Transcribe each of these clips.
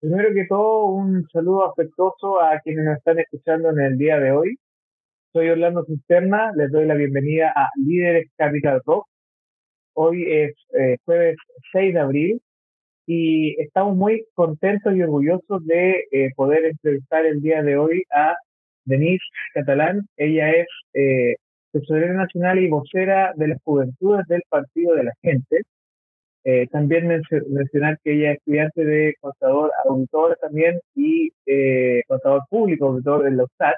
Primero que todo, un saludo afectuoso a quienes nos están escuchando en el día de hoy. Soy Orlando Cisterna, les doy la bienvenida a Líderes Capital Rock. Hoy es eh, jueves 6 de abril y estamos muy contentos y orgullosos de eh, poder entrevistar el día de hoy a Denise Catalán. Ella es eh, tesorera nacional y vocera de las juventudes del Partido de la Gente. Eh, también mencionar que ella es estudiante de contador, auditor también y eh, contador público, auditor en la USAT.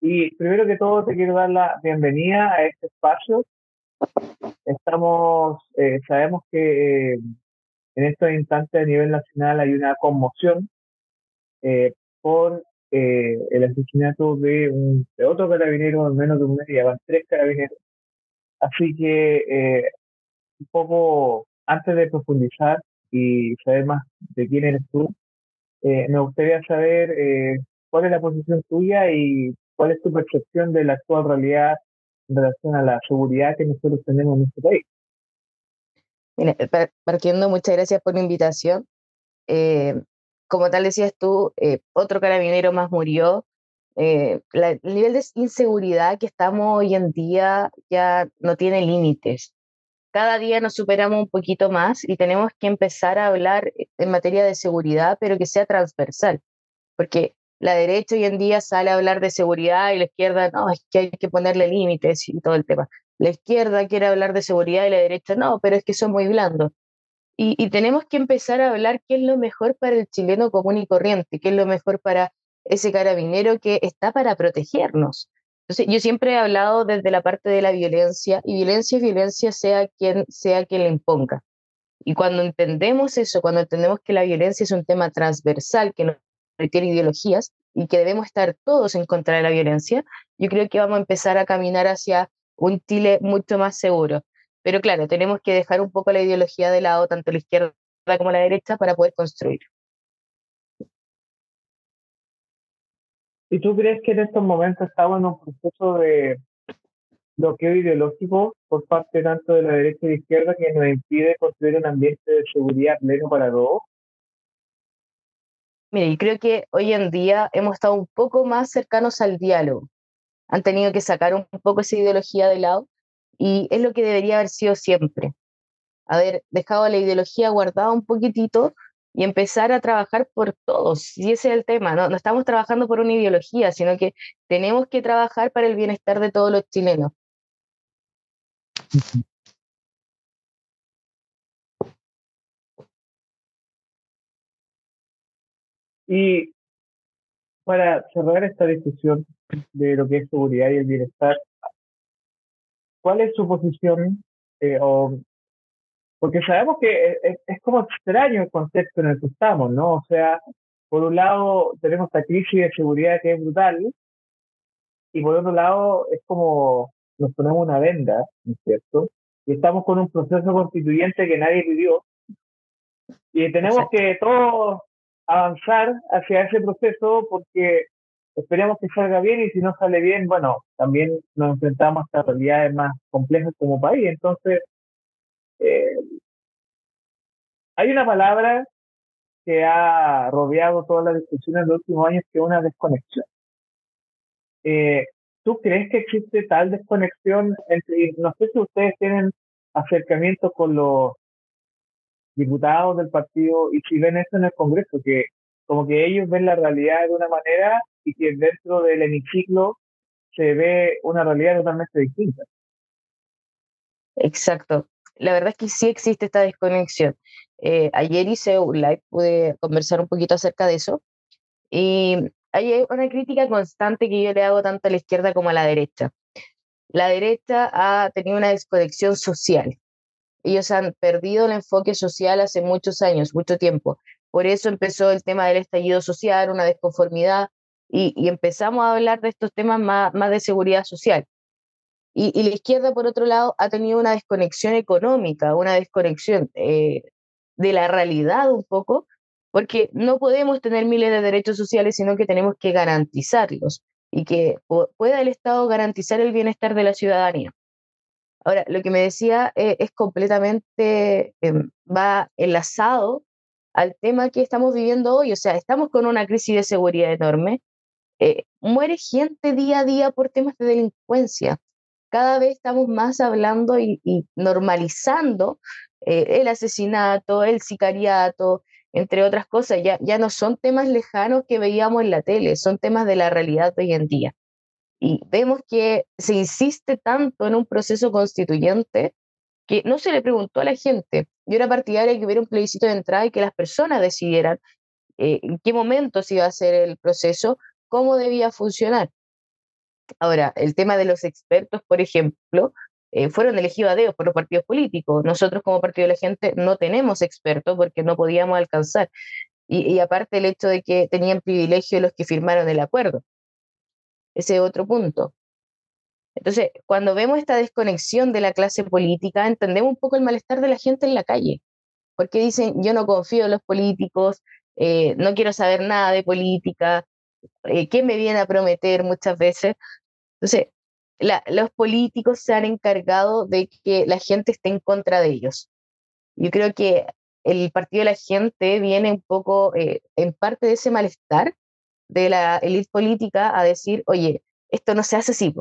Y primero que todo te quiero dar la bienvenida a este espacio. Estamos, eh, sabemos que en estos instantes a nivel nacional hay una conmoción por el asesinato de, un, de otro carabinero en menos de un mes, ya van tres carabineros. Así que un poco antes de profundizar y saber más de quién eres tú, eh, me gustaría saber eh, cuál es la posición tuya y cuál es tu percepción de la actual realidad en relación a la seguridad que nosotros tenemos en este país. partiendo, muchas gracias por la invitación. Eh, como tal decías tú, otro carabinero más murió. el nivel de inseguridad que estamos hoy en día ya no tiene límites cada día nos superamos un poquito más y tenemos que empezar a hablar en materia de seguridad, pero que sea transversal, porque la derecha hoy en día sale a hablar de seguridad y la izquierda, no, es que hay que ponerle límites y todo el tema. La izquierda quiere hablar de seguridad y la derecha, no, pero es que son muy blandos. Y, y tenemos que empezar a hablar qué es lo mejor para el chileno común y corriente, qué es lo mejor para ese carabinero que está para protegernos. Entonces, yo siempre he hablado desde la parte de la violencia y violencia es violencia sea quien sea quien la imponga. Y cuando entendemos eso, cuando entendemos que la violencia es un tema transversal que no requiere ideologías y que debemos estar todos en contra de la violencia, yo creo que vamos a empezar a caminar hacia un Chile mucho más seguro. Pero claro, tenemos que dejar un poco la ideología de lado, tanto la izquierda como la derecha, para poder construir. ¿Y tú crees que en estos momentos estamos en un proceso de bloqueo ideológico por parte tanto de la derecha y de la izquierda que nos impide construir un ambiente de seguridad pleno para todos? Mire, yo creo que hoy en día hemos estado un poco más cercanos al diálogo. Han tenido que sacar un poco esa ideología de lado y es lo que debería haber sido siempre. Haber dejado la ideología guardada un poquitito y empezar a trabajar por todos. Y ese es el tema, ¿no? no estamos trabajando por una ideología, sino que tenemos que trabajar para el bienestar de todos los chilenos. Y para cerrar esta discusión de lo que es seguridad y el bienestar, ¿cuál es su posición eh, o porque sabemos que es, como extraño el contexto en el que estamos, ¿no? O sea, por un lado tenemos esta crisis de seguridad que es brutal, y por otro lado es como nos ponemos una venda, ¿no es cierto? Y estamos con un proceso constituyente que nadie pidió, y tenemos que todos avanzar hacia ese proceso porque esperemos que salga bien y si no sale bien, bueno, también nos enfrentamos a realidades más complejas como país. Entonces, eh, hay una palabra que ha rodeado toda la discusión en los últimos años que es una desconexión. Eh, ¿Tú crees que existe tal desconexión entre, no sé si ustedes tienen acercamiento con los diputados del partido y si ven eso en el Congreso, que como que ellos ven la realidad de una manera y que dentro del hemiciclo se ve una realidad totalmente distinta. Exacto la verdad es que sí existe esta desconexión. Eh, ayer hice un live, pude conversar un poquito acerca de eso. Y hay una crítica constante que yo le hago tanto a la izquierda como a la derecha. La derecha ha tenido una desconexión social. Ellos han perdido el enfoque social hace muchos años, mucho tiempo. Por eso empezó el tema del estallido social, una desconformidad, y, empezamos a hablar de estos temas más, más de seguridad social. Y, la izquierda, por otro lado, ha tenido una desconexión económica, una desconexión eh, de la realidad un poco, porque no podemos tener miles de derechos sociales, sino que tenemos que garantizarlos y que pueda el Estado garantizar el bienestar de la ciudadanía. Ahora, lo que me decía eh, es completamente, em, va enlazado al tema que estamos viviendo hoy. O sea, estamos con una crisis de seguridad enorme. Eh, muere gente día a día por temas de delincuencia. Cada vez estamos más hablando y, normalizando eh, el asesinato, el sicariato, entre otras cosas. Ya, ya no son temas lejanos que veíamos en la tele, son temas de la realidad de hoy en día. Y vemos que se insiste tanto en un proceso constituyente que no se le preguntó a la gente. Yo era partidaria de que hubiera un plebiscito de entrada y que las personas decidieran eh, en qué momento se iba a hacer el proceso, cómo debía funcionar. Ahora, el tema de los expertos, por ejemplo, eh, fueron elegidos a dedos por los partidos políticos. Nosotros como Partido de la Gente no tenemos expertos porque no podíamos alcanzar. Y, y aparte el hecho de que tenían privilegio los que firmaron el acuerdo. Ese es otro punto. Entonces, cuando vemos esta desconexión de la clase política, entendemos un poco el malestar de la gente en la calle, porque dicen, yo no confío en los políticos, eh, no quiero saber nada de política, eh, ¿qué me viene a prometer muchas veces? Entonces, los políticos se han encargado de que la gente esté en contra de ellos. Yo creo que el partido de la gente viene un poco eh, en parte de ese malestar de la élite política a decir, oye, esto no se hace así,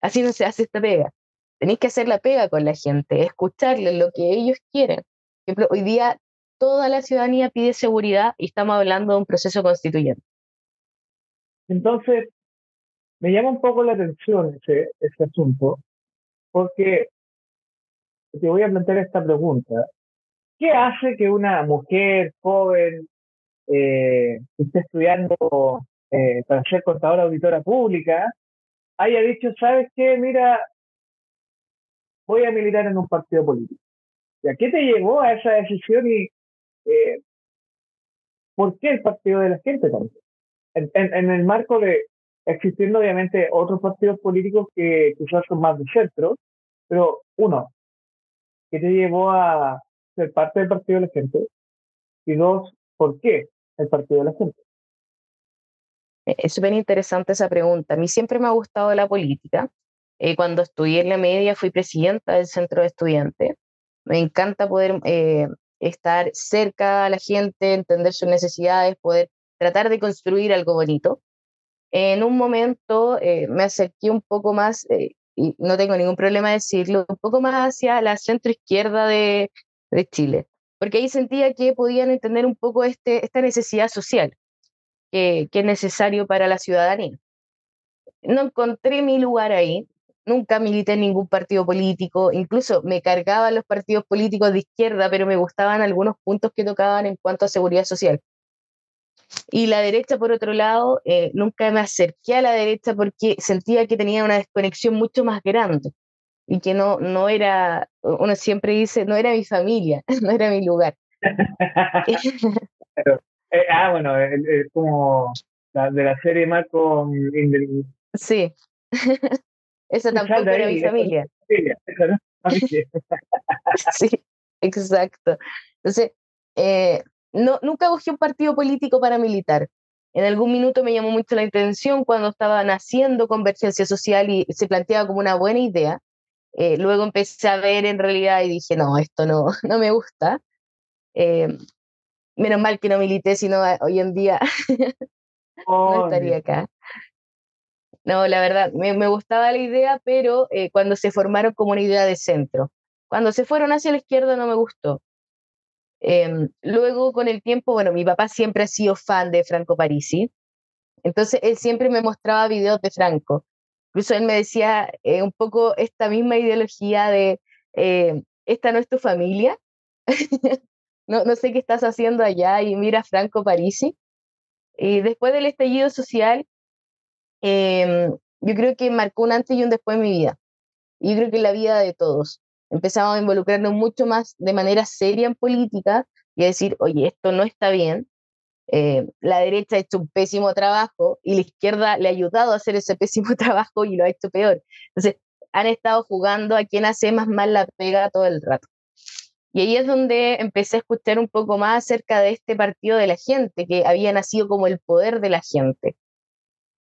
Así no se hace esta pega. Tenéis que hacer la pega con la gente, escucharles lo que ellos quieren. Por ejemplo, hoy día toda la ciudadanía pide seguridad y estamos hablando de un proceso constituyente. Entonces, me llama un poco la atención ese, asunto, porque te voy a plantear esta pregunta. ¿Qué hace que una mujer joven eh, que esté estudiando eh, para ser contadora auditora pública haya dicho, ¿sabes qué? Mira, voy a militar en un partido político. ¿Y a qué te llevó a esa decisión y eh, por qué el partido de la gente también? En, el marco de existiendo obviamente otros partidos políticos que quizás son más de centro, pero uno, ¿qué te llevó a ser parte del partido de la gente? Y dos, ¿por qué el partido de la gente? Eh, es súper interesante esa pregunta. A mí siempre me ha gustado la política. Eh, cuando estudié en la media fui presidenta del centro de estudiantes. Me encanta poder eh, estar cerca a la gente, entender sus necesidades, poder tratar de construir algo bonito. En un momento me acerqué un poco más, y no tengo ningún problema de decirlo, un poco más hacia la centro izquierda de, de Chile, porque ahí sentía que podían entender un poco este, esta necesidad social que, es necesario para la ciudadanía. No encontré mi lugar ahí, nunca milité en ningún partido político, incluso me cargaban los partidos políticos de izquierda, pero me gustaban algunos puntos que tocaban en cuanto a seguridad social. Y la derecha, por otro lado, eh, nunca me acerqué a la derecha porque sentía que tenía una desconexión mucho más grande y que no, no era, uno siempre dice, no era mi familia, no era mi lugar. Eh, ah, bueno, es como la, de la serie Marco Sí. Esa tampoco era mi familia. sí, exacto. Entonces, eh, no, nunca busqué un partido político paramilitar. En algún minuto me llamó mucho la atención cuando estaba naciendo Convergencia Social y se planteaba como una buena idea. Eh, luego empecé a ver en realidad y dije, no, esto no, no me gusta. Eh, Menos mal que no milité, sino hoy en día no estaría acá. No, la verdad, me, gustaba la idea, pero eh, cuando se formaron como una idea de centro. Cuando se fueron hacia la izquierda no me gustó. Em, luego, con el tiempo, bueno, mi papá siempre ha sido fan de Franco Parisi, entonces él siempre me mostraba videos de Franco. Incluso él me decía eh, un poco esta misma ideología de, eh, esta no es tu familia. no, no sé qué estás haciendo allá y mira Franco Parisi. Y después del estallido social, em, yo creo que marcó un antes y un después en mi vida. Y yo creo que en la vida de todos. Empezamos a involucrarnos mucho más de manera seria en política y a decir, oye, esto no está bien. Eh, la derecha ha hecho un pésimo trabajo y la izquierda le ha ayudado a hacer ese pésimo trabajo y lo ha hecho peor. Entonces, han estado jugando a quien hace más mal la pega todo el rato. Y ahí es donde empecé a escuchar un poco más acerca de este partido de la gente, que había nacido como el poder de la gente.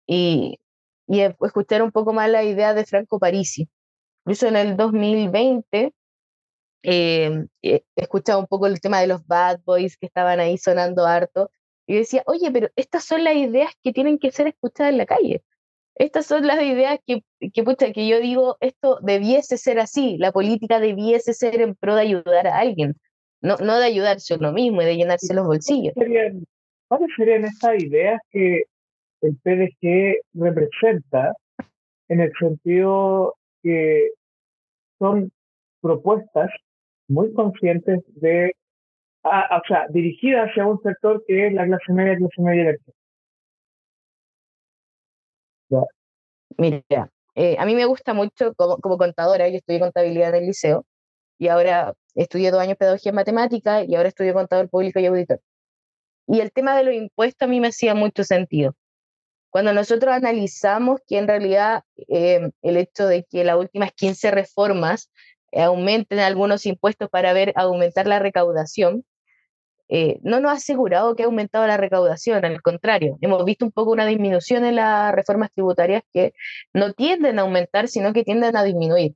Y, y escuchar un poco más la idea de Franco Parisi. Incluso en el 2020 eh, he escuchado un poco el tema de los bad boys que estaban ahí sonando harto. Y decía, oye, pero estas son las ideas que tienen que ser escuchadas en la calle. Estas son las ideas que, que, que yo digo, esto debiese ser así, la política debiese ser en pro de ayudar a alguien, no, no de ayudarse a uno mismo y de llenarse los bolsillos. ¿Cuáles serían estas ideas que el PDG representa en el sentido que son propuestas muy conscientes de, ah, o sea, dirigidas hacia un sector que es la clase media, clase media Mira, eh, a mí me gusta mucho como, como contadora, yo estudié contabilidad en el liceo y ahora estudié dos años pedagogía en matemática y ahora estudio contador público y auditor. Y el tema de los impuestos a mí me hacía mucho sentido. Cuando nosotros analizamos que en realidad eh, el hecho de que las últimas 15 reformas aumenten algunos impuestos para ver aumentar la recaudación, eh, no nos ha asegurado que ha aumentado la recaudación, al contrario, hemos visto un poco una disminución en las reformas tributarias que no tienden a aumentar, sino que tienden a disminuir.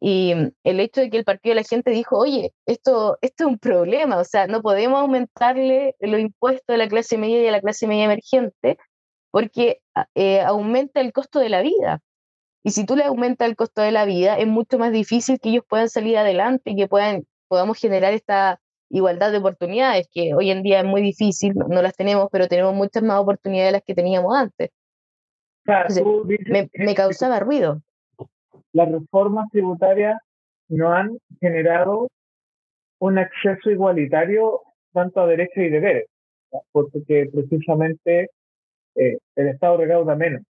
Y el hecho de que el partido de la gente dijo, oye, esto, esto es un problema, o sea, no podemos aumentarle los impuestos a la clase media y a la clase media emergente porque eh, aumenta el costo de la vida. Y si tú le aumentas el costo de la vida, es mucho más difícil que ellos puedan salir adelante y que puedan, podamos generar esta igualdad de oportunidades, que hoy en día es muy difícil, no, las tenemos, pero tenemos muchas más oportunidades de las que teníamos antes. me, me causaba ruido. Las reformas tributarias no han generado un acceso igualitario tanto a derechos y deberes, porque precisamente eh, el Estado recauda menos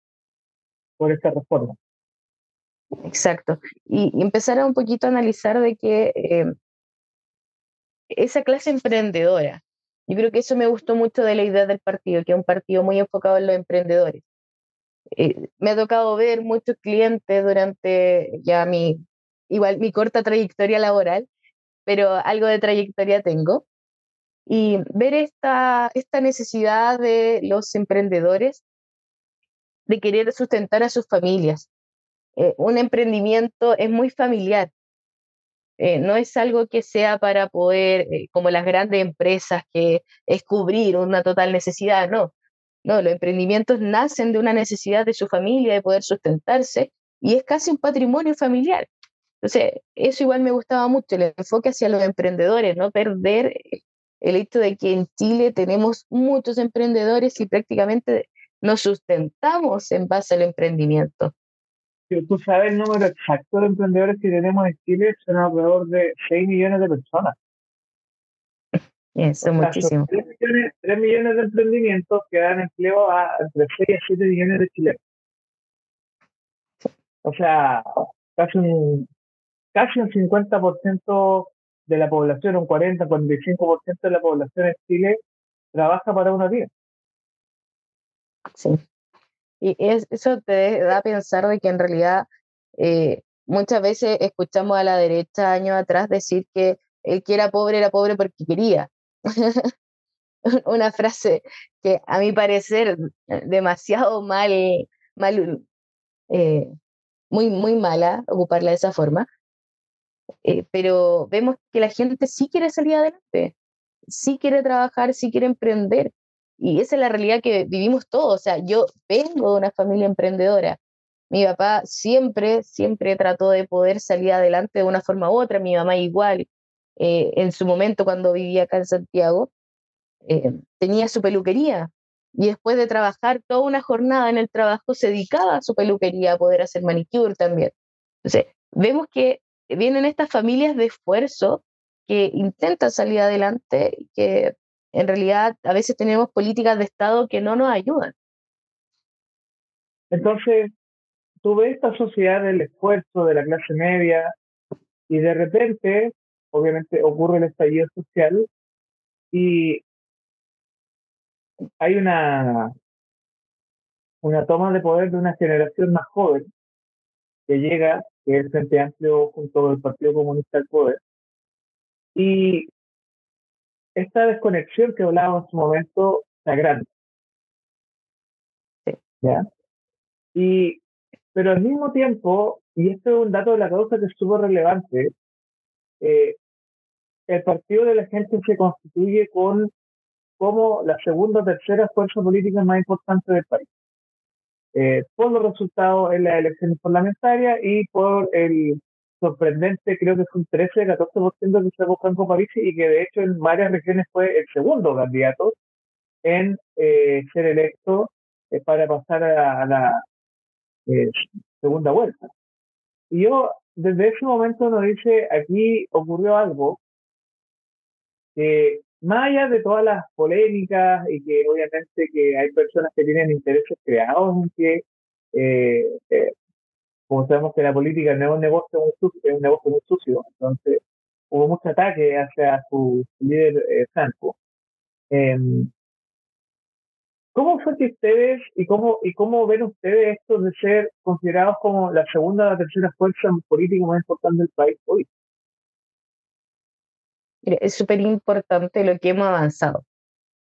por esta reforma. Exacto. Y, empezar a un poquito a analizar de que eh, esa clase emprendedora, yo creo que eso me gustó mucho de la idea del partido, que es un partido muy enfocado en los emprendedores. Eh, me ha tocado ver muchos clientes durante ya mi, igual mi corta trayectoria laboral, pero algo de trayectoria tengo, y ver esta, esta necesidad de los emprendedores de querer sustentar a sus familias. Eh, un emprendimiento es muy familiar, eh, no es algo que sea para poder, eh, como las grandes empresas, que es cubrir una total necesidad, no. No, los emprendimientos nacen de una necesidad de su familia de poder sustentarse y es casi un patrimonio familiar. Entonces, eso igual me gustaba mucho, el enfoque hacia los emprendedores, no perder el hecho de que en Chile tenemos muchos emprendedores y prácticamente nos sustentamos en base al emprendimiento. Tú sabes el número exacto de emprendedores que tenemos en Chile, son alrededor de 6 millones de personas. Eso es muchísimo. 3 millones, de emprendimientos que dan empleo a entre 6 y 7 millones de chilenos. O sea, casi un, casi un 50% de la población, un 40, 45% de la población en Chile trabaja para una vida. Sí. Y eso te da a pensar de que en realidad eh, muchas veces escuchamos a la derecha años atrás decir que el que era pobre era pobre porque quería. Una frase que a mi parecer demasiado mal, mal eh, muy, muy mala ocuparla de esa forma, eh, pero vemos que la gente sí quiere salir adelante, sí quiere trabajar, sí quiere emprender. Y esa es la realidad que vivimos todos. O sea, yo vengo de una familia emprendedora. Mi papá siempre, siempre trató de poder salir adelante de una forma u otra. Mi mamá igual. Eh, en su momento, cuando vivía acá en Santiago, eh, tenía su peluquería. Y después de trabajar toda una jornada en el trabajo, se dedicaba a su peluquería, a poder hacer manicure también. Entonces, vemos que vienen estas familias de esfuerzo que intentan salir adelante y que en realidad a veces tenemos políticas de Estado que no nos ayudan. Entonces, tú ves esta sociedad del esfuerzo de la clase media y de repente, obviamente, ocurre el estallido social y hay una, una toma de poder de una generación más joven que llega que es el Frente Amplio junto el Partido Comunista del Poder. Y esta desconexión que hablábamos en su momento está grande. ¿Ya? Y, pero al mismo tiempo, y esto es un dato de la causa que es súper relevante, eh, el partido de la gente se constituye con como la segunda o tercera fuerza política más importante del país. Eh, por los resultados en las elecciones parlamentarias y por el sorprendente, creo que fue un 13-14% que sacó Franco Parisi y que de hecho en varias regiones fue el segundo candidato en eh, ser electo eh, para pasar a, la segunda vuelta. Y yo, desde ese momento nos dice, aquí ocurrió algo que más allá de todas las polémicas y que obviamente que hay personas que tienen intereses creados en que, eh, eh, como sabemos que la política no es un negocio muy sucio, es un negocio muy sucio, entonces hubo mucho ataque hacia su líder eh, Franco. Em, ¿Cómo fue que ustedes y cómo, y cómo ven ustedes esto de ser considerados como la segunda o la tercera fuerza política más importante del país hoy? Es súper importante lo que hemos avanzado.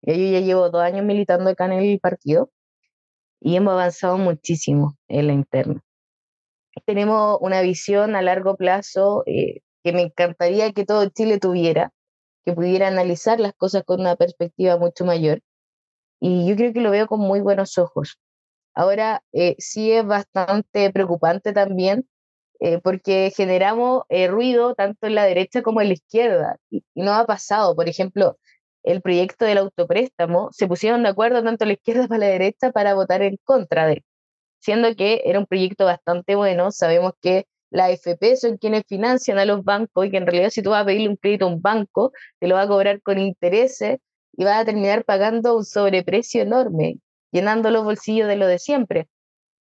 Yo ya llevo dos años militando acá en el partido y hemos avanzado muchísimo en la interna. Tenemos una visión a largo plazo eh, que me encantaría que todo Chile tuviera, que pudiera analizar las cosas con una perspectiva mucho mayor. Y yo creo que lo veo con muy buenos ojos. Ahora, eh, sí es bastante preocupante también eh, porque generamos eh, ruido tanto en la derecha como en la izquierda. Y, no ha pasado, por ejemplo, el proyecto del autopréstamo, se pusieron de acuerdo tanto la izquierda como la derecha para votar en contra de él, siendo que era un proyecto bastante bueno. Sabemos que la FP son quienes financian a los bancos y que en realidad si tú vas a pedirle un crédito a un banco, te lo va a cobrar con intereses y vas a terminar pagando un sobreprecio enorme, llenando los bolsillos de lo de siempre.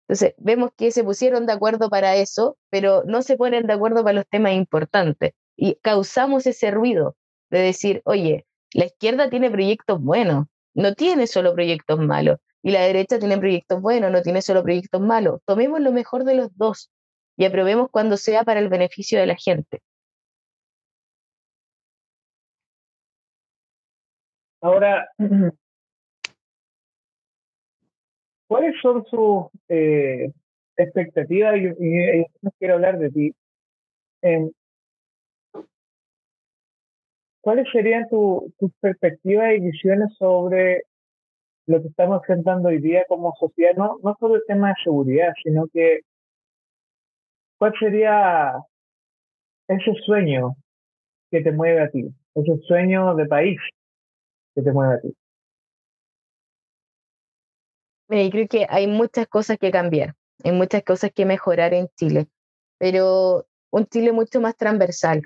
Entonces, vemos que se pusieron de acuerdo para eso, pero no se ponen de acuerdo para los temas importantes. Y causamos ese ruido de decir, oye, la izquierda tiene proyectos buenos, no tiene solo proyectos malos. Y la derecha tiene proyectos buenos, no tiene solo proyectos malos. Tomemos lo mejor de los dos y aprobemos cuando sea para el beneficio de la gente. Ahora, ¿Cuáles son sus eh, expectativas? Y, y, quiero hablar de ti. Em, ¿Cuáles serían tus perspectivas y visiones sobre lo que estamos enfrentando hoy día como sociedad? No, no solo el tema de seguridad, sino que ¿cuál sería ese sueño que te mueve a ti? Ese sueño de país que te mueve a ti. Mira, creo que hay muchas cosas que cambiar, hay muchas cosas que mejorar en Chile, pero un Chile mucho más transversal,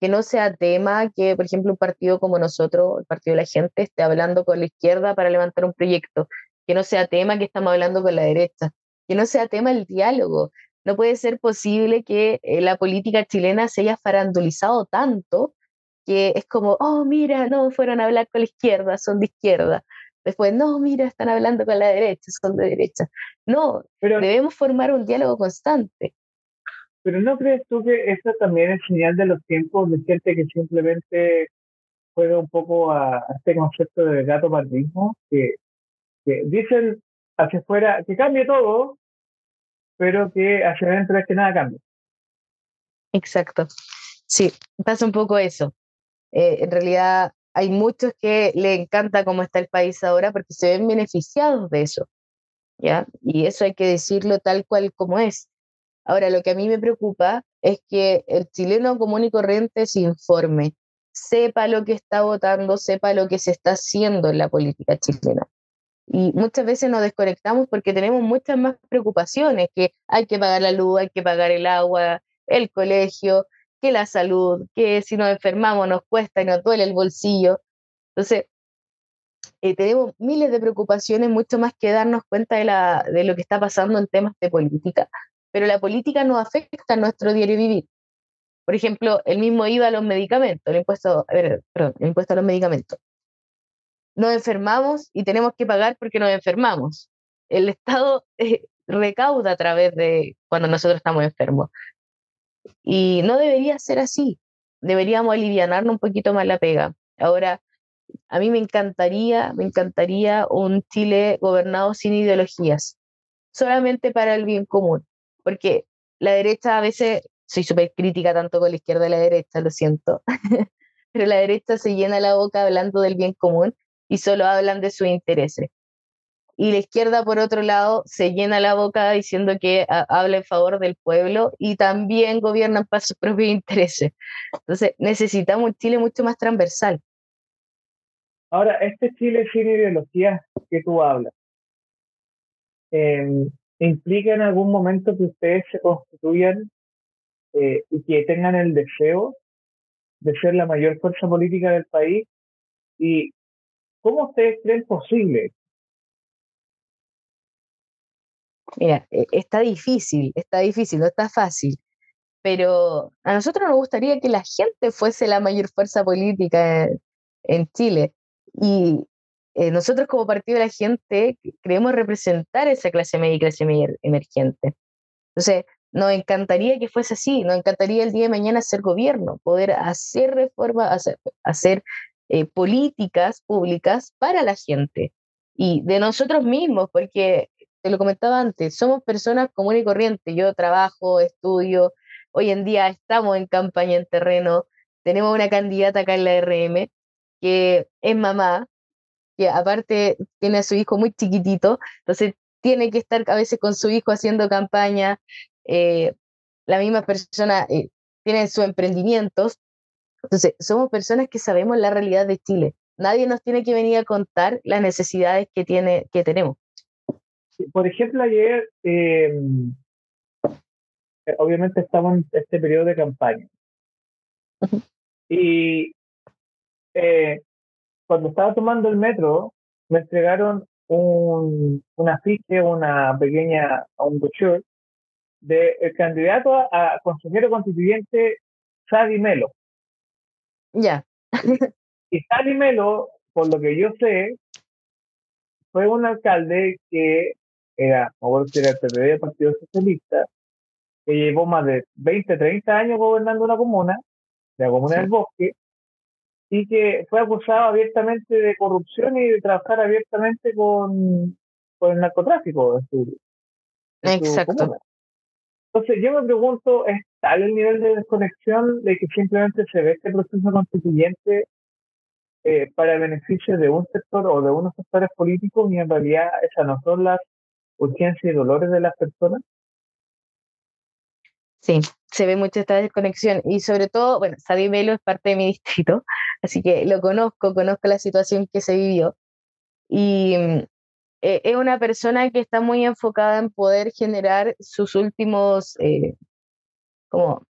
que no sea tema que, por ejemplo, un partido como nosotros, el Partido de la Gente, esté hablando con la izquierda para levantar un proyecto, que no sea tema que estamos hablando con la derecha, que no sea tema el diálogo. No puede ser posible que eh, la política chilena se haya farandulizado tanto que es como, oh, mira, no fueron a hablar con la izquierda, son de izquierda. Después, no, mira, están hablando con la derecha, son de derecha. No, pero, debemos formar un diálogo constante. Pero ¿no crees tú que eso también es señal de los tiempos de gente que simplemente juega un poco a, este concepto de gato pardismo? Que, que dicen hacia afuera que cambie todo, pero que hacia adentro es que nada cambia. Exacto. Sí, pasa un poco eso. Eh, en realidad, hay muchos que le encanta cómo está el país ahora porque se ven beneficiados de eso, ¿ya? Y eso hay que decirlo tal cual como es. Ahora, lo que a mí me preocupa es que el chileno común y corriente se informe, sepa lo que está votando, sepa lo que se está haciendo en la política chilena. Y muchas veces nos desconectamos porque tenemos muchas más preocupaciones, que hay que pagar la luz, hay que pagar el agua, el colegio, que la salud, que si nos enfermamos nos cuesta y nos duele el bolsillo. Entonces, eh, tenemos miles de preocupaciones, mucho más que darnos cuenta de, la, de lo que está pasando en temas de política. Pero la política nos afecta a nuestro diario vivir. Por ejemplo, el mismo IVA a los medicamentos, el impuesto, a ver, perdón, el impuesto a los medicamentos. Nos enfermamos y tenemos que pagar porque nos enfermamos. El Estado eh, recauda a través de cuando nosotros estamos enfermos. Y no debería ser así. Deberíamos aliviarnos un poquito más la pega. Ahora, a mí me encantaría, me encantaría un Chile gobernado sin ideologías, solamente para el bien común, porque la derecha a veces soy súper crítica tanto con la izquierda y la derecha, lo siento, pero la derecha se llena la boca hablando del bien común y solo hablan de sus intereses. Y la izquierda, por otro lado, se llena la boca diciendo que habla en favor del pueblo y también gobiernan para sus propios intereses. Entonces, necesitamos un Chile mucho más transversal. Ahora, este Chile sin ideología que tú hablas, eh, ¿implica en algún momento que ustedes se constituyan eh, y que tengan el deseo de ser la mayor fuerza política del país? ¿Y cómo ustedes creen posible? Mira, e, está difícil, está difícil, no está fácil, pero a nosotros nos gustaría que la gente fuese la mayor fuerza política en Chile. Y eh, nosotros como partido de la gente queremos representar esa clase media y clase media emergente. Entonces, nos encantaría que fuese así, nos encantaría el día de mañana ser gobierno, poder hacer reformas, hacer, eh, políticas públicas para la gente y de nosotros mismos, porque te lo comentaba antes, somos personas comunes y corrientes. Yo trabajo, estudio, hoy en día estamos en campaña en terreno, tenemos una candidata acá en la RM que es mamá, que aparte tiene a su hijo muy chiquitito, entonces tiene que estar a veces con su hijo haciendo campaña, eh, la misma persona eh, tiene sus emprendimientos, entonces somos personas que sabemos la realidad de Chile. Nadie nos tiene que venir a contar las necesidades que, tiene, que tenemos. Por ejemplo, ayer, em, obviamente estamos en este periodo de campaña. Y eh, cuando estaba tomando el metro, me entregaron un, un afiche, una pequeña, un brochure del el candidato a, consejero constituyente Sadi Melo. Ya. y Sadi Melo, por lo que yo sé, fue un alcalde que era, si era el PPD del Partido Socialista, que llevó más de 20, 30 años gobernando una comuna, la comuna del Bosque, y que fue acusado abiertamente de corrupción y de trabajar abiertamente con, con el narcotráfico Exacto. Entonces yo me pregunto, ¿es tal el nivel de desconexión de que simplemente se ve este proceso constituyente eh, para el beneficio de un sector o de unos sectores políticos y en realidad esas no son las urgencias y dolores de las personas? Sí, se ve mucho esta desconexión y sobre todo, bueno, Sadi Melo es parte de mi distrito, así que lo conozco, conozco la situación que se vivió y mm, e, es una persona que está muy enfocada en poder generar sus últimos, eh, como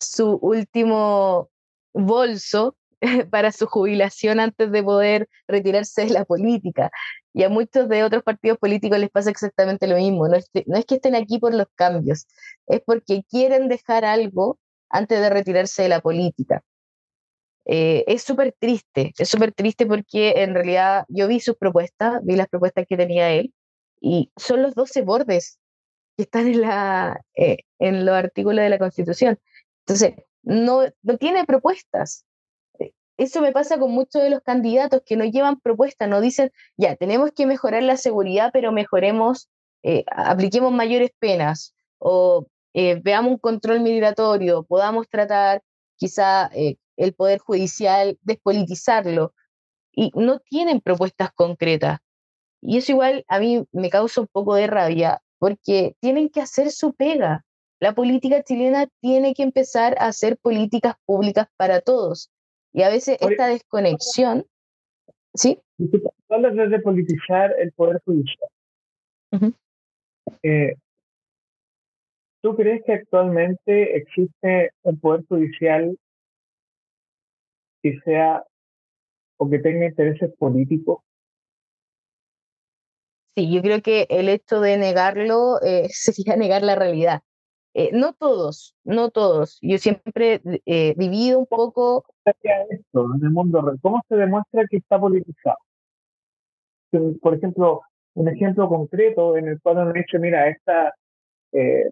su último bolso para su jubilación antes de poder retirarse de la política. Y a muchos de otros partidos políticos les pasa exactamente lo mismo. No es, que estén aquí por los cambios, es porque quieren dejar algo antes de retirarse de la política. Eh, es súper triste, es súper triste porque en realidad yo vi sus propuestas, vi las propuestas que tenía él, y son los 12 bordes que están en, la, eh, en los artículos de la Constitución. Entonces, no, no tiene propuestas, eso me pasa con muchos de los candidatos que no llevan propuesta, no dicen, ya, tenemos que mejorar la seguridad, pero mejoremos, eh, apliquemos mayores penas o eh, veamos un control migratorio, podamos tratar quizá eh, el Poder Judicial, despolitizarlo. Y no tienen propuestas concretas. Y eso igual a mí me causa un poco de rabia, porque tienen que hacer su pega. La política chilena tiene que empezar a hacer políticas públicas para todos. Y a veces esta desconexión, ¿sí? Hablas de politizar el poder judicial. Eh, ¿Tú crees que actualmente existe un poder judicial que sea o que tenga intereses políticos? Sí, yo creo que el hecho de negarlo eh, sería negar la realidad. Eh, no todos, no todos. Yo siempre eh, divido un poco. Esto, en el mundo ¿Cómo se demuestra que está politizado? Por ejemplo, un ejemplo concreto en el cual uno dice, mira, esta... Eh,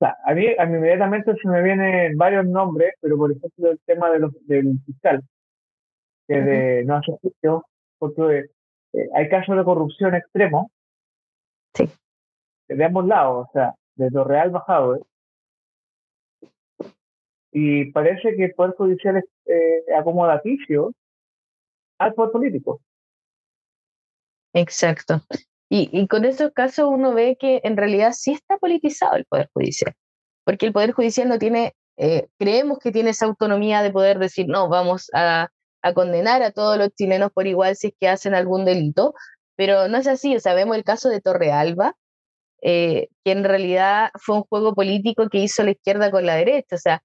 a, mí, a mí inmediatamente se me vienen varios nombres, pero por ejemplo el tema de los, del fiscal, que de no hace juicio, porque eh, hay casos de corrupción extremo sí. de ambos lados, o sea, de lo real bajado, ¿eh? Y parece que el Poder Judicial es eh, acomodaticio al Poder Político. Exacto. Y, con estos casos uno ve que en realidad sí está politizado el Poder Judicial, porque el Poder Judicial no tiene, eh, creemos que tiene esa autonomía de poder decir, no, vamos a, condenar a todos los chilenos por igual si es que hacen algún delito, pero no es así, o sea, vemos el caso de Torrealba, eh, que en realidad fue un juego político que hizo la izquierda con la derecha, o sea,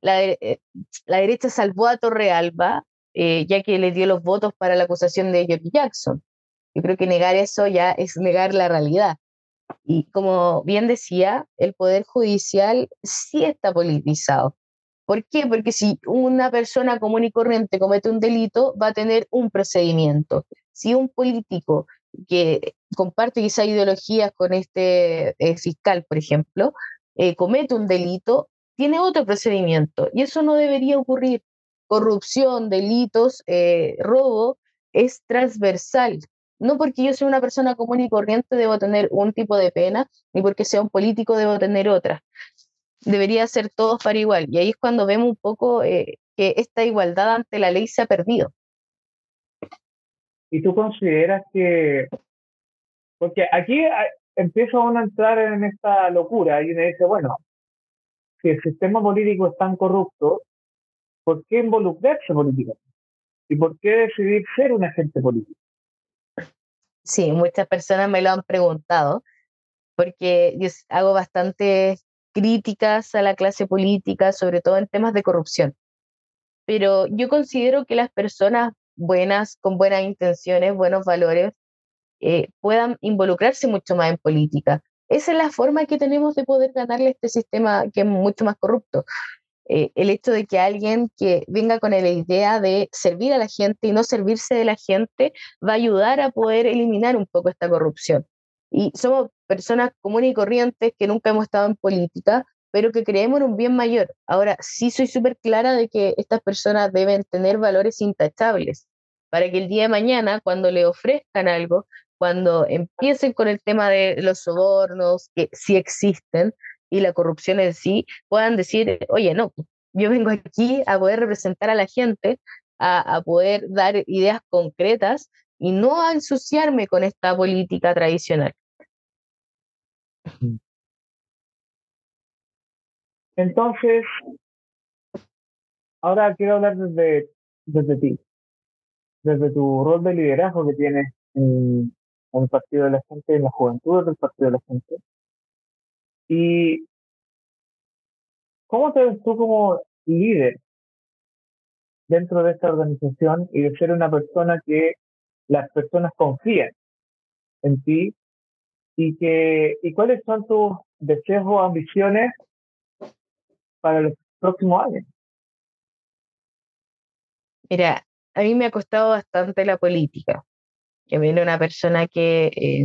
la, eh, la derecha salvó a Torrealba, eh, ya que le dio los votos para la acusación de George Jackson. Yo creo que negar eso ya es negar la realidad. Y como bien decía, el Poder Judicial sí está politizado. ¿Por qué? Porque si una persona común y corriente comete un delito, va a tener un procedimiento. Si un político que comparte quizá ideologías con este eh, fiscal, por ejemplo, eh, comete un delito, tiene otro procedimiento. Y eso no debería ocurrir. Corrupción, delitos, eh, robo, es transversal. No porque yo sea una persona común y corriente debo tener un tipo de pena, ni porque sea un político debo tener otra. Debería ser todos para igual. Y ahí es cuando vemos un poco que esta igualdad ante la ley se ha perdido. ¿Y tú consideras que, porque aquí empieza uno a entrar en esta locura y uno dice, bueno, si el sistema político es tan corrupto, ¿por qué involucrarse políticamente? ¿Y por qué decidir ser un agente político? Sí, muchas personas me lo han preguntado, porque yo hago bastantes críticas a la clase política, sobre todo en temas de corrupción. Pero yo considero que las personas buenas, con buenas intenciones, buenos valores, eh, puedan involucrarse mucho más en política. Esa es la forma que tenemos de poder ganarle este sistema que es mucho más corrupto. Eh, el hecho de que alguien que venga con la idea de servir a la gente y no servirse de la gente va a ayudar a poder eliminar un poco esta corrupción. Y somos personas comunes y corrientes que nunca hemos estado en política, pero que creemos en un bien mayor. Ahora, sí soy súper clara de que estas personas deben tener valores intachables para que el día de mañana, cuando le ofrezcan algo, cuando empiecen con el tema de los sobornos, que sí existen, y la corrupción en sí, puedan decir, oye, no, yo vengo aquí a poder representar a la gente, a, a poder dar ideas concretas y no a ensuciarme con esta política tradicional. Entonces, ahora quiero hablar desde, desde ti, desde tu rol de liderazgo que tienes en, en el Partido de la Gente, en la juventud del Partido de la Gente. ¿Y cómo te ves tú como líder dentro de esta organización y de ser una persona que las personas confían en ti y que y cuáles son tus deseos o ambiciones para los próximos años? Mira, a mí me ha costado bastante la política. Que viene una persona que eh,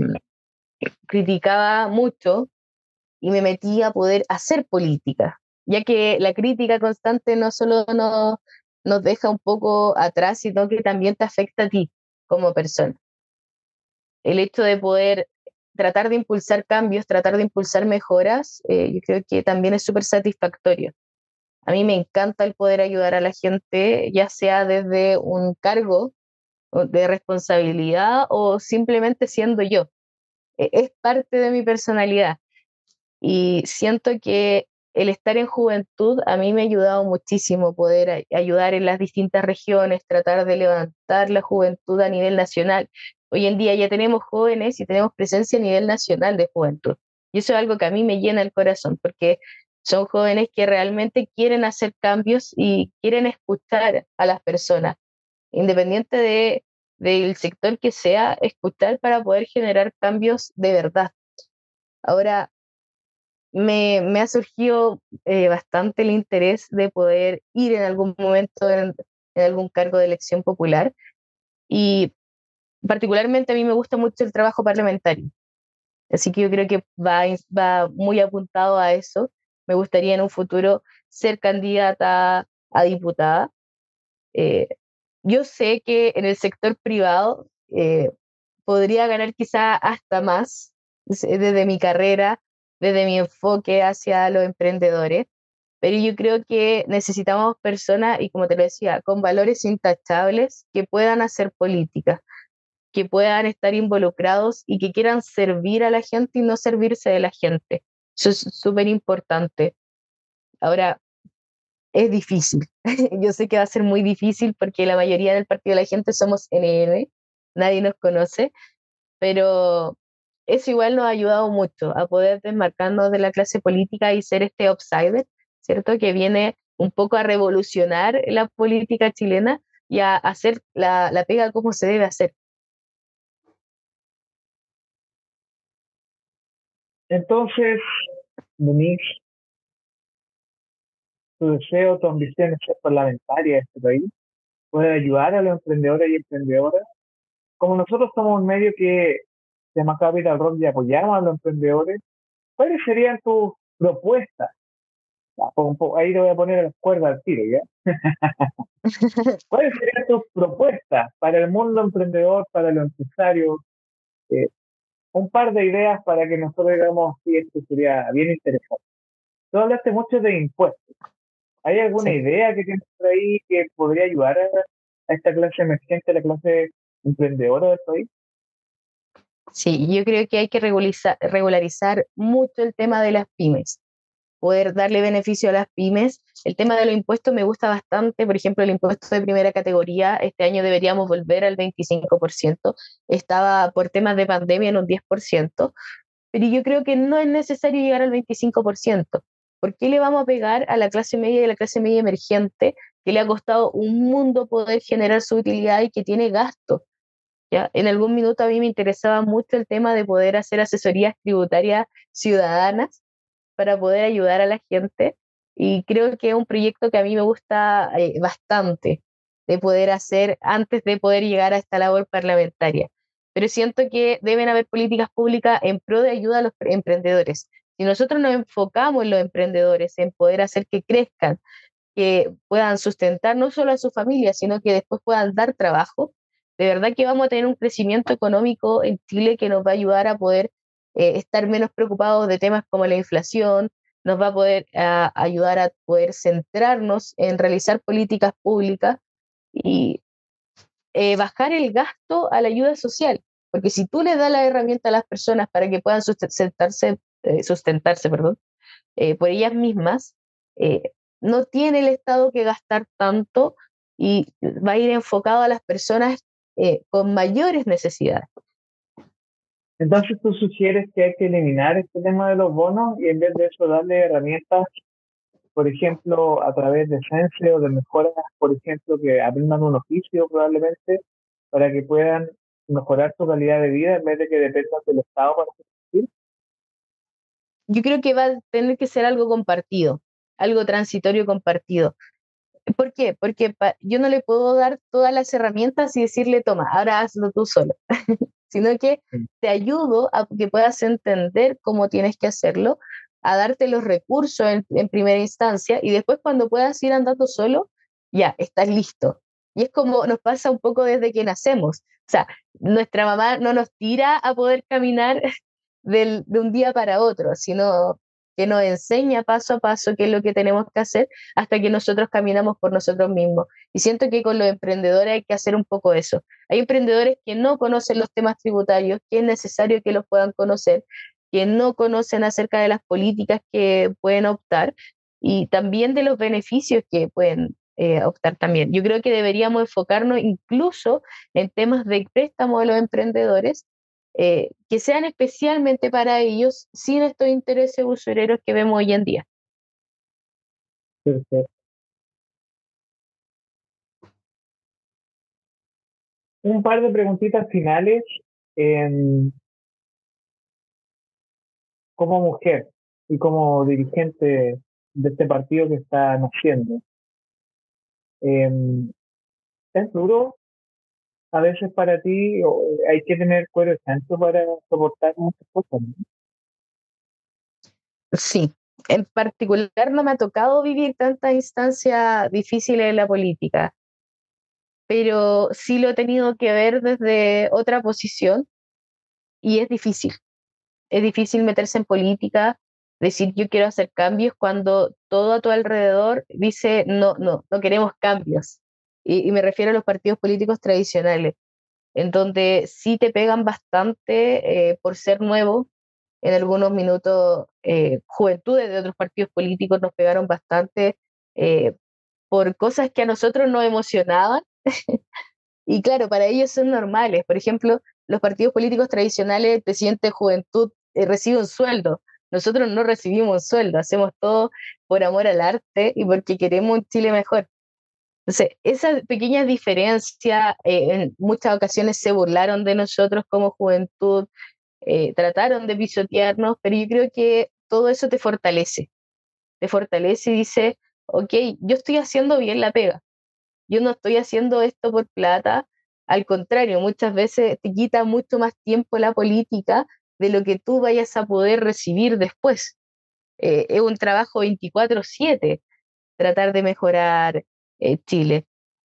criticaba mucho y me metí a poder hacer política, ya que la crítica constante no solo nos, nos deja un poco atrás, sino que también te afecta a ti como persona. El hecho de poder tratar de impulsar cambios, tratar de impulsar mejoras, eh, yo creo que también es súper satisfactorio. A mí me encanta el poder ayudar a la gente, ya sea desde un cargo de responsabilidad o simplemente siendo yo. E, es parte de mi personalidad. Y siento que el estar en juventud a mí me ha ayudado muchísimo poder ayudar en las distintas regiones, tratar de levantar la juventud a nivel nacional. Hoy en día ya tenemos jóvenes y tenemos presencia a nivel nacional de juventud. Y eso es algo que a mí me llena el corazón, porque son jóvenes que realmente quieren hacer cambios y quieren escuchar a las personas, independiente de, del sector que sea, escuchar para poder generar cambios de verdad. Ahora, me, me ha surgido eh, bastante el interés de poder ir en algún momento en, en, algún cargo de elección popular y particularmente a mí me gusta mucho el trabajo parlamentario. Así que yo creo que va, va muy apuntado a eso. Me gustaría en un futuro ser candidata a diputada. Eh, yo sé que en el sector privado eh, podría ganar quizá hasta más desde mi carrera desde mi enfoque hacia los emprendedores, pero yo creo que necesitamos personas, y como te lo decía, con valores intachables que puedan hacer política, que puedan estar involucrados y que quieran servir a la gente y no servirse de la gente. Eso es súper importante. Ahora, es difícil. Yo sé que va a ser muy difícil porque la mayoría del partido de la gente somos NN, nadie nos conoce, pero eso igual nos ha ayudado mucho a poder desmarcarnos de la clase política y ser este outsider, ¿cierto? Que viene un poco a revolucionar la política chilena y a hacer la, la pega como se debe hacer. Entonces, Denise, tu deseo, tu ambición es ser parlamentaria de este país, puede ayudar a los emprendedores y emprendedoras. Como nosotros somos un medio que se llama Capital Rock y apoyamos a los emprendedores, ¿cuáles serían tus propuestas? Ahí te voy a poner las cuerdas al tiro, ¿ya? ¿Cuáles serían tus propuestas para el mundo emprendedor, para los empresarios? Eh, un par de ideas para que nosotros digamos si esto sería bien interesante. Tú hablaste mucho de impuestos. ¿Hay alguna idea que tienes por ahí que podría ayudar a, esta clase emergente, a la clase emprendedora del país? Sí, yo creo que hay que regularizar, regularizar mucho el tema de las pymes poder darle beneficio a las pymes. El tema de los impuestos me gusta bastante, por ejemplo, el impuesto de primera categoría, este año deberíamos volver al 25%, estaba por temas de pandemia en un 10%, pero yo creo que no es necesario llegar al 25%. ¿Por qué le vamos a pegar a la clase media y a la clase media emergente que le ha costado un mundo poder generar su utilidad y que tiene gasto? ¿Ya? En algún minuto a mí me interesaba mucho el tema de poder hacer asesorías tributarias ciudadanas para poder ayudar a la gente. Y creo que es un proyecto que a mí me gusta eh, bastante de poder hacer antes de poder llegar a esta labor parlamentaria. Pero siento que deben haber políticas públicas en pro de ayuda a los emprendedores. Si nosotros nos enfocamos en los emprendedores, en poder hacer que crezcan, que puedan sustentar no solo a su familia, sino que después puedan dar trabajo, de verdad que vamos a tener un crecimiento económico en Chile que nos va a ayudar a poder eh, estar menos preocupados de temas como la inflación, nos va a poder ayudar a poder centrarnos en realizar políticas públicas y eh, bajar el gasto a la ayuda social. Porque si tú le das la herramienta a las personas para que puedan sustentarse, eh, sustentarse perdón, por ellas mismas, no tiene el Estado que gastar tanto y va a ir enfocado a las personas con mayores necesidades. Entonces tú sugieres que hay que eliminar este tema de los bonos y en vez de eso darle herramientas, por ejemplo, a través de Sense o de mejoras, por ejemplo, que aprendan un oficio probablemente para que puedan mejorar su calidad de vida en vez de que dependan del Estado para subsistir? Yo creo que va a tener que ser algo compartido, algo transitorio compartido. ¿Por qué? Porque yo no le puedo dar todas las herramientas y decirle, toma, ahora hazlo tú solo. sino que te ayudo a que puedas entender cómo tienes que hacerlo, a darte los recursos en, primera instancia y después cuando puedas ir andando solo, ya, estás listo. Y es como nos pasa un poco desde que nacemos. O sea, nuestra mamá no nos tira a poder caminar de un día para otro, sino que nos enseña paso a paso qué es lo que tenemos que hacer hasta que nosotros caminamos por nosotros mismos. Y siento que con los emprendedores hay que hacer un poco eso. Hay emprendedores que no conocen los temas tributarios, que es necesario que los puedan conocer, que no conocen acerca de las políticas que pueden optar y también de los beneficios que pueden eh, optar también. Yo creo que deberíamos enfocarnos incluso en temas de préstamo de los emprendedores eh, que sean especialmente para ellos sin estos intereses usureros que vemos hoy en día. Un par de preguntitas finales. como mujer y como dirigente de este partido que está naciendo, em, ¿es duro a veces para ti hay que tener cuero santo para soportar muchas cosas. Sí, en particular no me ha tocado vivir tantas instancias difíciles en la política, pero sí lo he tenido que ver desde otra posición y es difícil. Es difícil meterse en política decir yo quiero hacer cambios cuando todo a tu alrededor dice no, no, no queremos cambios. Y, me refiero a los partidos políticos tradicionales, en donde sí te pegan bastante eh, por ser nuevo. En algunos minutos, eh, juventudes de otros partidos políticos nos pegaron bastante eh, por cosas que a nosotros nos emocionaban. y claro, para ellos son normales. Por ejemplo, los partidos políticos tradicionales, el presidente de juventud recibe un sueldo nosotros no recibimos un sueldo, hacemos todo por amor al arte y porque queremos un Chile mejor. Entonces, esa pequeña diferencia, eh, en muchas ocasiones se burlaron de nosotros como juventud, eh, trataron de pisotearnos, pero yo creo que todo eso te fortalece. Te fortalece y dice, ok, yo estoy haciendo bien la pega. Yo no estoy haciendo esto por plata. Al contrario, muchas veces te quita mucho más tiempo la política de lo que tú vayas a poder recibir después. Eh, es un trabajo 24/7 tratar de mejorar eh, Chile.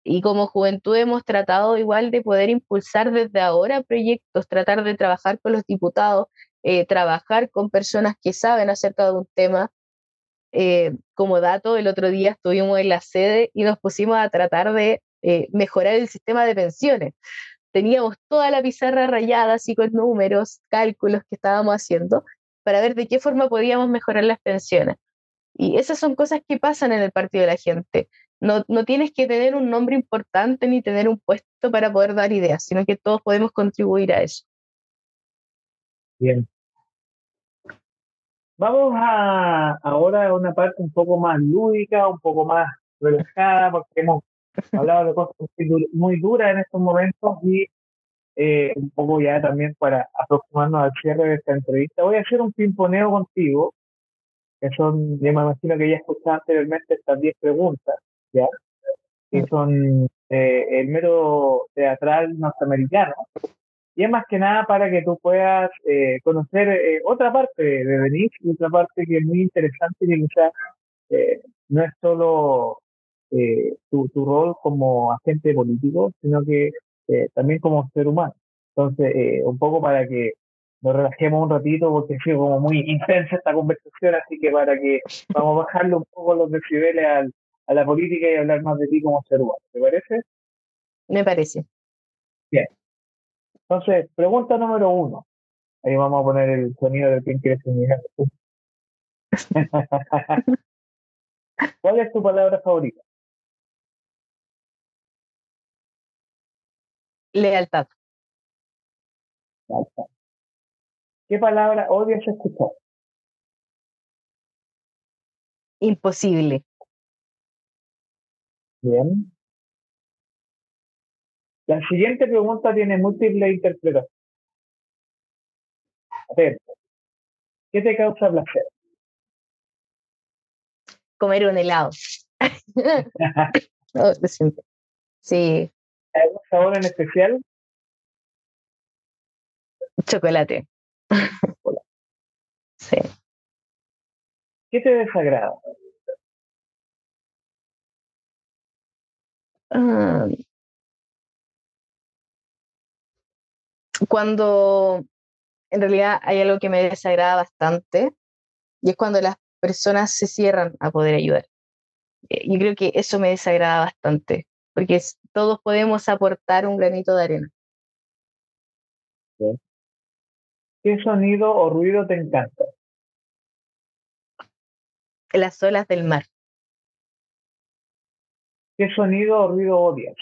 Y como juventud hemos tratado igual de poder impulsar desde ahora proyectos, tratar de trabajar con los diputados, eh, trabajar con personas que saben acerca de un tema. como dato, el otro día estuvimos en la sede y nos pusimos a tratar de mejorar el sistema de pensiones teníamos toda la pizarra rayada, así con números, cálculos que estábamos haciendo, para ver de qué forma podíamos mejorar las pensiones. Y esas son cosas que pasan en el partido de la gente. No, no tienes que tener un nombre importante ni tener un puesto para poder dar ideas, sino que todos podemos contribuir a eso. Bien. Vamos a ahora a una parte un poco más lúdica, un poco más relajada, porque hemos hablaba de cosas muy duras en estos momentos y eh, un poco ya también para aproximarnos al cierre de esta entrevista. Voy a hacer un pimponeo contigo, que son, yo me imagino que ya escuchado anteriormente estas 10 preguntas, ¿ya? Que son eh, el mero teatral norteamericano. Y es más que nada para que tú puedas eh, conocer otra parte de Denise y otra parte que es muy interesante y que quizás no es solo eh, tu, tu, rol como agente político, sino que eh, también como ser humano. Entonces, eh, un poco para que nos relajemos un ratito, porque ha sido como muy intensa esta conversación, así que para que vamos a bajarle un poco los decibeles al, a la política y hablar más de ti como ser humano. ¿Te parece? Me parece. Bien. Entonces, pregunta número uno. Ahí vamos a poner el sonido de quien quiere ser ¿Cuál es tu palabra favorita? Lealtad. ¿Qué palabra odias escuchar? Imposible. Bien. La siguiente pregunta tiene múltiples interpretaciones. ¿Qué te causa placer? Comer un helado. sí, ¿Algún sabor en especial? Chocolate. sí. ¿Qué te desagrada? Ah. cuando en realidad hay algo que me desagrada bastante y es cuando las personas se cierran a poder ayudar. Eh, yo creo que eso me desagrada bastante porque todos podemos aportar un granito de arena. ¿Qué sonido o ruido te encanta? Las olas del mar. ¿Qué sonido o ruido odias?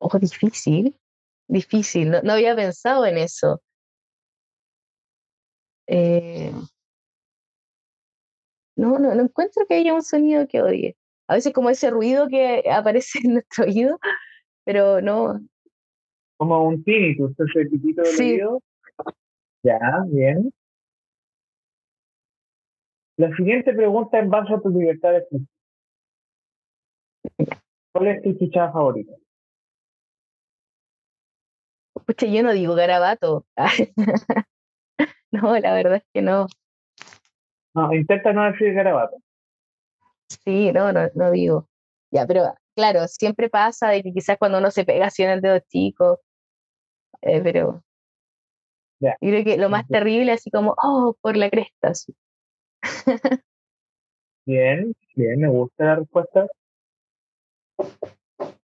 Oh, difícil, difícil. No, había pensado en eso. Eh, no, no, no encuentro que haya un sonido que odie. A veces como ese ruido que aparece en nuestro oído, pero no. Como un tinnitus, ese tipito del oído. Ya, bien. La siguiente pregunta en base a tu libertad de expresión. ¿Cuál es tu chuchada favorita? Pucha, yo no digo garabato. no, la verdad es que no. No, intenta no decir garabato. Sí, no, no, no digo. Ya, pero claro, siempre pasa de que quizás cuando uno se pega así en el dedo chico, eh, pero Y creo que lo más terrible, así como, oh, por la cresta. bien, bien, me gusta la respuesta.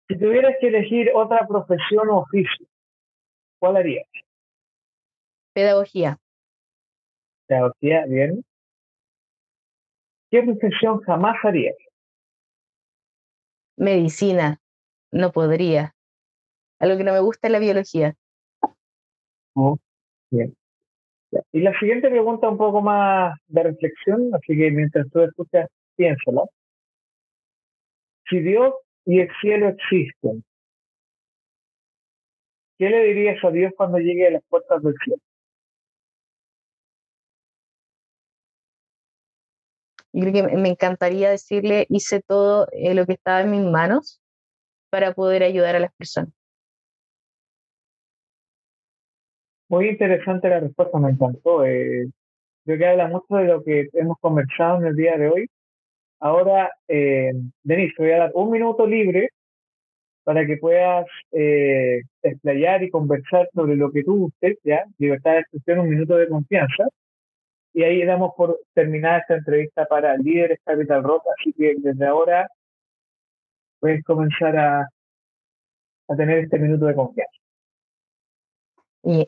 Si tuvieras que elegir otra profesión o oficio, ¿cuál harías? Pedagogía. Pedagogía, bien. ¿Qué profesión jamás harías? Medicina. No podría. Algo que no me gusta es la biología. Oh, bien. Y la siguiente pregunta un poco más de reflexión, así que mientras tú escuchas, piénsalo. Si Dios y el cielo existen, ¿qué le dirías a Dios cuando llegue a las puertas del cielo? Me encantaría decirle, hice todo eh, lo que estaba en mis manos para poder ayudar a las personas. Muy interesante la respuesta, me encantó. Eh, creo que habla mucho de lo que hemos conversado en el día de hoy. Ahora, eh, Denis, te voy a dar un minuto libre para que puedas eh, explayar y conversar sobre lo que tú gustes, ¿ya? Libertad de expresión, un minuto de confianza. Y ahí damos por terminada esta entrevista para Líderes Capital Rock. Así que desde ahora puedes comenzar a, a tener este minuto de confianza.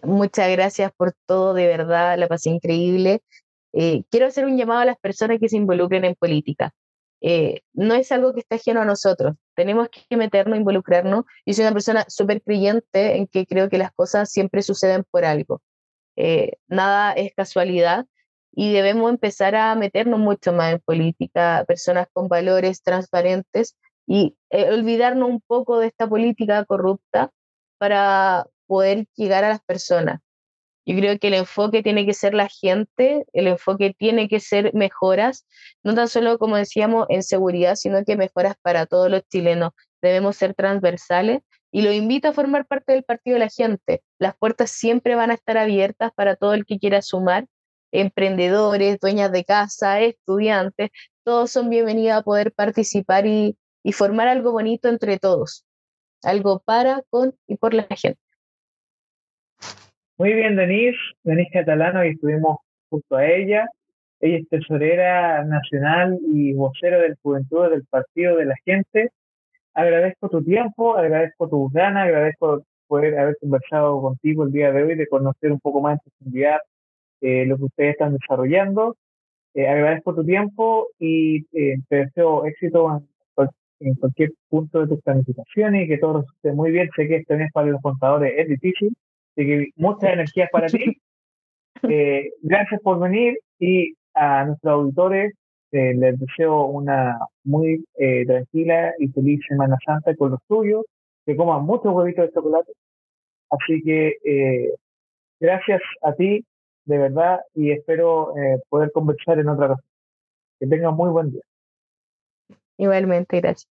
Muchas gracias por todo, de verdad, la pasé increíble. Eh, quiero hacer un llamado a las personas que se involucren en política. Eh, no es algo que está ajeno a nosotros, tenemos que meternos, involucrarnos. Yo soy una persona súper creyente en que creo que las cosas siempre suceden por algo. Eh, nada es casualidad y debemos empezar a meternos mucho más en política, personas con valores transparentes y olvidarnos un poco de esta política corrupta para poder llegar a las personas. Yo creo que el enfoque tiene que ser la gente, el enfoque tiene que ser mejoras, no tan solo, como decíamos, en seguridad, sino que mejoras para todos los chilenos. Debemos ser transversales y lo invito a formar parte del partido de la gente. Las puertas siempre van a estar abiertas para todo el que quiera sumar emprendedores, dueñas de casa, estudiantes, todos son bienvenidos a poder participar y, formar algo bonito entre todos, algo para, con y por la gente. Muy bien, Denise, Denise Catalano, y estuvimos junto a ella. Ella es tesorera nacional y vocera del Juventud del Partido de la Gente. Agradezco tu tiempo, agradezco tus ganas, agradezco poder haber conversado contigo el día de hoy, de conocer un poco más en profundidad eh, lo que ustedes están desarrollando. Eh, agradezco tu tiempo y eh, te deseo éxito en, cualquier punto de tus planificaciones y que todo resulte muy bien. Sé que este mes para los contadores es difícil, así que muchas energías para ti. gracias por venir y a nuestros auditores les deseo una muy tranquila y feliz Semana Santa con los tuyos, que coman muchos huevitos de chocolate. Así que gracias a ti de verdad, y espero eh, poder conversar en otra ocasión. Que tengan muy buen día. Igualmente, gracias.